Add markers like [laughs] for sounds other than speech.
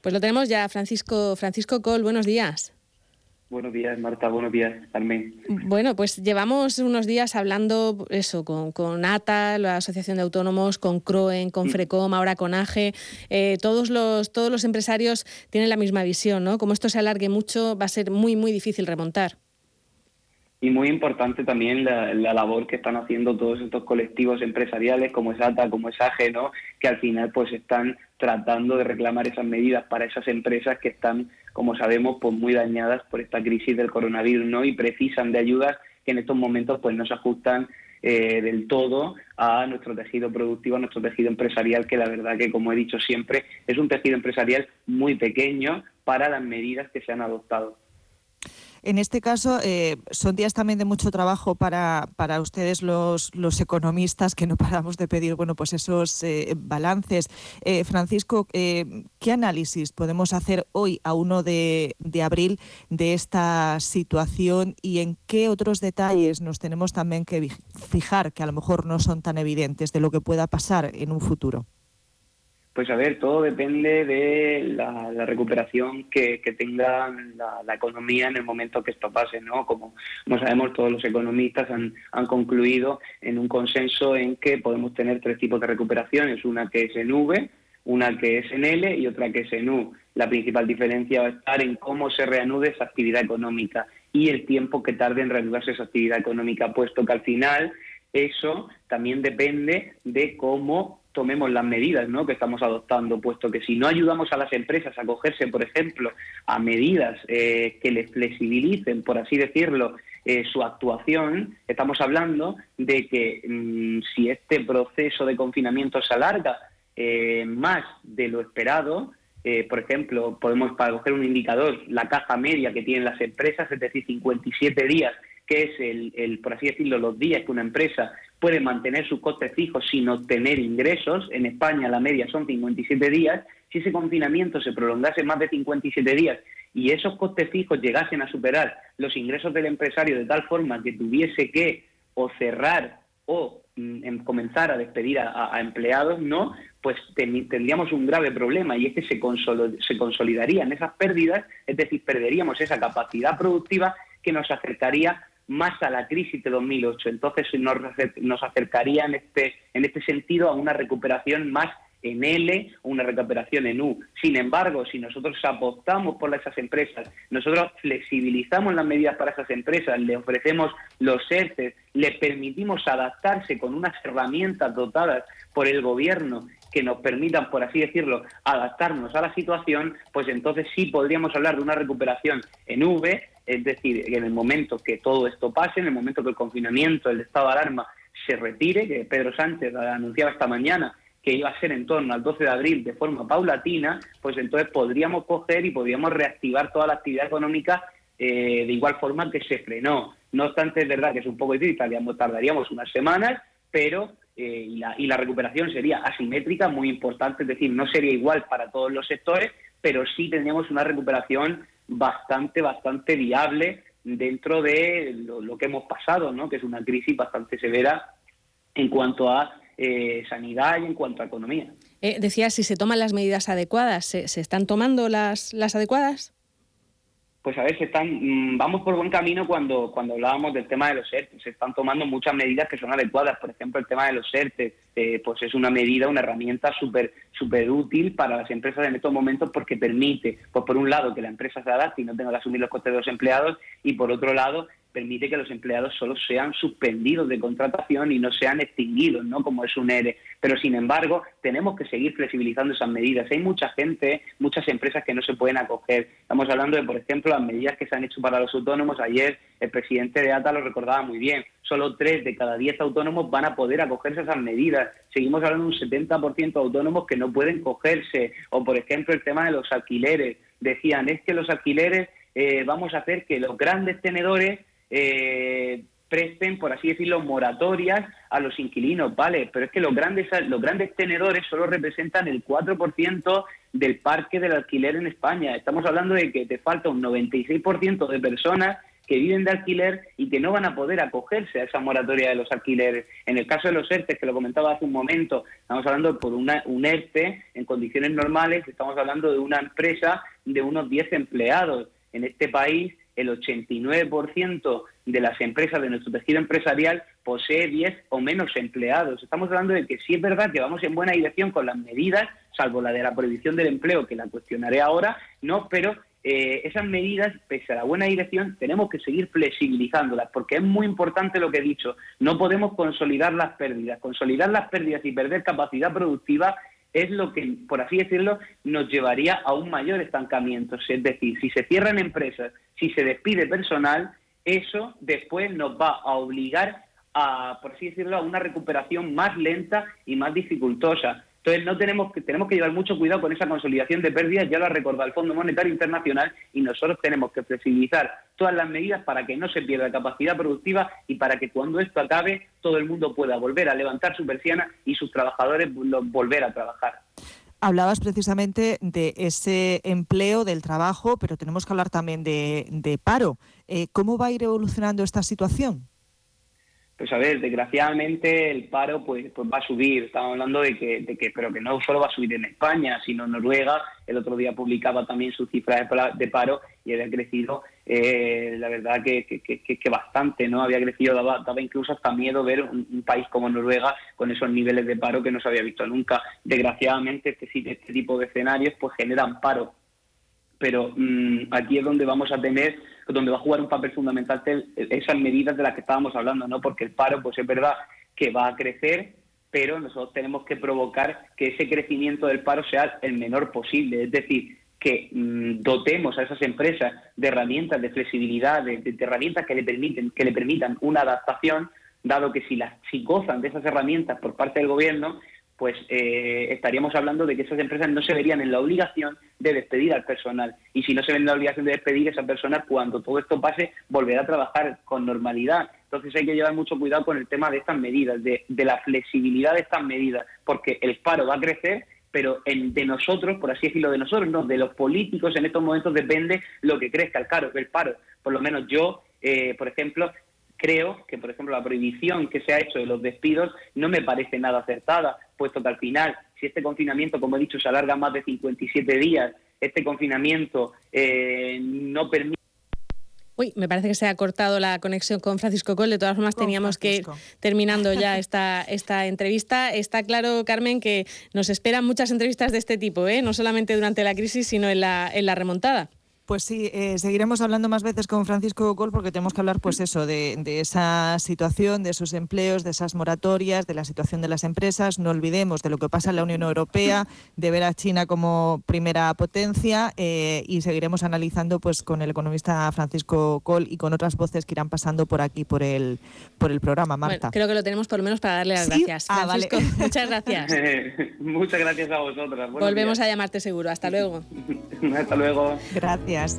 Pues lo tenemos ya, Francisco, Francisco Col, buenos días. Buenos días, Marta. Buenos días, Carmen. Bueno, pues llevamos unos días hablando eso con, con ATA, la Asociación de Autónomos, con CROEN, con mm. FRECOM, ahora con AGE. Eh, todos, los, todos los empresarios tienen la misma visión, ¿no? Como esto se alargue mucho, va a ser muy, muy difícil remontar. Y muy importante también la, labor que están haciendo todos estos colectivos empresariales, como es ATA, como es AGE, ¿no? Que al final pues están tratando de reclamar esas medidas para esas empresas que están como sabemos, pues muy dañadas por esta crisis del coronavirus, ¿no? Y precisan de ayudas que en estos momentos pues no se ajustan eh, del todo a nuestro tejido productivo, a nuestro tejido empresarial, que la verdad que, como he dicho siempre, es un tejido empresarial muy pequeño para las medidas que se han adoptado. En este caso, eh, son días también de mucho trabajo para, para ustedes los, los, economistas, que no paramos de pedir bueno, pues esos eh, balances. Eh, Francisco, ¿qué análisis podemos hacer hoy, a 1 de, de, abril, de esta situación y en qué otros detalles nos tenemos también que fijar, que a lo mejor no son tan evidentes, de lo que pueda pasar en un futuro? Pues a ver, todo depende de la, recuperación que, tenga la, economía en el momento que esto pase, ¿no? Como, sabemos, todos los economistas han, concluido en un consenso en que podemos tener tres tipos de recuperaciones, una que es en V, una que es en L y otra que es en U. La principal diferencia va a estar en cómo se reanude esa actividad económica y el tiempo que tarde en reanudarse esa actividad económica, puesto que al final eso también depende de cómo tomemos las medidas ¿no? que estamos adoptando, puesto que si no ayudamos a las empresas a cogerse, por ejemplo, a medidas eh, que les flexibilicen, por así decirlo, eh, su actuación, estamos hablando de que mm, si este proceso de confinamiento se alarga eh, más de lo esperado, por ejemplo, podemos para coger un indicador, la caja media que tienen las empresas, es decir, 57 días que es el, por así decirlo, los días que una empresa puede mantener sus costes fijos sin obtener ingresos. En España la media son 57 días. Si ese confinamiento se prolongase más de 57 días y esos costes fijos llegasen a superar los ingresos del empresario de tal forma que tuviese que o cerrar o mm, em, comenzar a despedir a, empleados, no, pues tendríamos un grave problema y es que se, se consolidarían esas pérdidas, es decir, perderíamos esa capacidad productiva que nos acercaría más a la crisis de 2008. Entonces nos, acercaría en este, en este sentido a una recuperación más en L o una recuperación en U. Sin embargo, si nosotros apostamos por esas empresas, nosotros flexibilizamos las medidas para esas empresas, le ofrecemos los ERTE, le permitimos adaptarse con unas herramientas dotadas por el gobierno que nos permitan, por así decirlo, adaptarnos a la situación, pues entonces sí podríamos hablar de una recuperación en V, es decir, en el momento que todo esto pase, en el momento que el confinamiento, el estado de alarma se retire, que Pedro Sánchez anunciaba esta mañana que iba a ser en torno al 12 de abril de forma paulatina, pues entonces podríamos coger y podríamos reactivar toda la actividad económica eh, de igual forma que se frenó. No obstante, es verdad que es un poco difícil, tardaríamos unas semanas, pero eh, y, la, y la recuperación sería asimétrica, muy importante, es decir, no sería igual para todos los sectores, pero sí tendríamos una recuperación bastante, bastante viable dentro de lo, que hemos pasado, ¿no? que es una crisis bastante severa en cuanto a eh, sanidad y en cuanto a economía. Eh, decía, si se toman las medidas adecuadas, ¿se, se están tomando las, las adecuadas? Pues a ver, se están, mm, vamos por buen camino cuando, cuando hablábamos del tema de los ERTE. Se están tomando muchas medidas que son adecuadas. Por ejemplo, el tema de los ERTE, eh, pues es una medida, una herramienta súper súper útil para las empresas en estos momentos porque permite, pues por un lado, que la empresa se adapte y no tenga que asumir los costes de los empleados y por otro lado, permite que los empleados solo sean suspendidos de contratación y no sean extinguidos, ¿no? Como es un ERE. Pero sin embargo, tenemos que seguir flexibilizando esas medidas. Hay mucha gente, muchas empresas que no se pueden acoger. Estamos hablando de, por ejemplo, las medidas que se han hecho para los autónomos. Ayer el presidente de ATA lo recordaba muy bien. Solo tres de cada diez autónomos van a poder acogerse a esas medidas. Seguimos hablando de un 70% de autónomos que no pueden cogerse. O, por ejemplo, el tema de los alquileres. Decían, es que los alquileres eh, vamos a hacer que los grandes tenedores eh, presten, por así decirlo, moratorias a los inquilinos, ¿vale? Pero es que los grandes, los grandes tenedores solo representan el 4% del parque del alquiler en España. Estamos hablando de que te falta un 96% de personas que viven de alquiler y que no van a poder acogerse a esa moratoria de los alquileres. En el caso de los ERTE, que lo comentaba hace un momento, estamos hablando por una, un ERTE en condiciones normales, estamos hablando de una empresa de unos 10 empleados. En este país, el 89% de las empresas de nuestro tejido empresarial posee 10 o menos empleados. Estamos hablando de que sí es verdad que vamos en buena dirección con las medidas, salvo la de la prohibición del empleo, que la cuestionaré ahora, no, pero eh, esas medidas, pese a la buena dirección, tenemos que seguir flexibilizándolas, porque es muy importante lo que he dicho. No podemos consolidar las pérdidas. Consolidar las pérdidas y perder capacidad productiva es lo que, por así decirlo, nos llevaría a un mayor estancamiento. Es decir, si se cierran empresas, si se despide personal, eso después nos va a obligar a, por así decirlo, a una recuperación más lenta y más dificultosa. Entonces no tenemos que tenemos que llevar mucho cuidado con esa consolidación de pérdidas, ya lo ha recordado el Fondo Monetario Internacional y nosotros tenemos que flexibilizar todas las medidas para que no se pierda capacidad productiva y para que cuando esto acabe todo el mundo pueda volver a levantar su persiana y sus trabajadores volver a trabajar. Hablabas precisamente de ese empleo, del trabajo, pero tenemos que hablar también de, paro. Eh, ¿Cómo va a ir evolucionando esta situación? Pues a ver, desgraciadamente el paro pues, pues va a subir. Estamos hablando de que, de que, pero que no solo va a subir en España, sino en Noruega. El otro día publicaba también su cifra de paro y había crecido, eh, la verdad que, que, bastante, ¿no? Había crecido, daba, incluso hasta miedo ver un, país como Noruega con esos niveles de paro que no se había visto nunca. Desgraciadamente este, este tipo de escenarios pues generan paro. Pero mm, aquí es donde vamos a tener donde va a jugar un papel fundamental esas medidas de las que estábamos hablando, ¿no? Porque el paro, pues es verdad que va a crecer, pero nosotros tenemos que provocar que ese crecimiento del paro sea el menor posible, es decir, que mm, dotemos a esas empresas de herramientas de flexibilidad, de, herramientas que le permiten que le permitan una adaptación, dado que si las si gozan de esas herramientas por parte del gobierno, pues eh, estaríamos hablando de que esas empresas no se verían en la obligación de despedir al personal. Y si no se ven en la obligación de despedir, esa persona, cuando todo esto pase, volverá a trabajar con normalidad. Entonces hay que llevar mucho cuidado con el tema de estas medidas, de, la flexibilidad de estas medidas, porque el paro va a crecer, pero de nosotros, por así decirlo, de nosotros, no, de los políticos en estos momentos depende lo que crezca el paro. El paro, por lo menos yo, eh, por ejemplo, creo que, por ejemplo, la prohibición que se ha hecho de los despidos no me parece nada acertada, puesto que al final, si este confinamiento, como he dicho, se alarga más de 57 días, este confinamiento eh, no permite Uy, me parece que se ha cortado la conexión con Francisco Col. De todas formas, teníamos que ir terminando ya [laughs] esta, esta entrevista. Está claro, Carmen, que nos esperan muchas entrevistas de este tipo, ¿eh? no solamente durante la crisis, sino en la, en la remontada. Pues sí, eh, seguiremos hablando más veces con Francisco Col porque tenemos que hablar, pues eso, de, esa situación, de esos empleos, de esas moratorias, de la situación de las empresas. No olvidemos de lo que pasa en la Unión Europea, de ver a China como primera potencia eh, y seguiremos analizando, pues, con el economista Francisco Col y con otras voces que irán pasando por aquí por el por el programa, Marta. creo que lo tenemos por lo menos para darle las gracias. Ah, Francisco, muchas gracias. [laughs] muchas gracias a vosotras. Volvemos a llamarte seguro. Hasta luego. [laughs] Hasta luego. Gracias.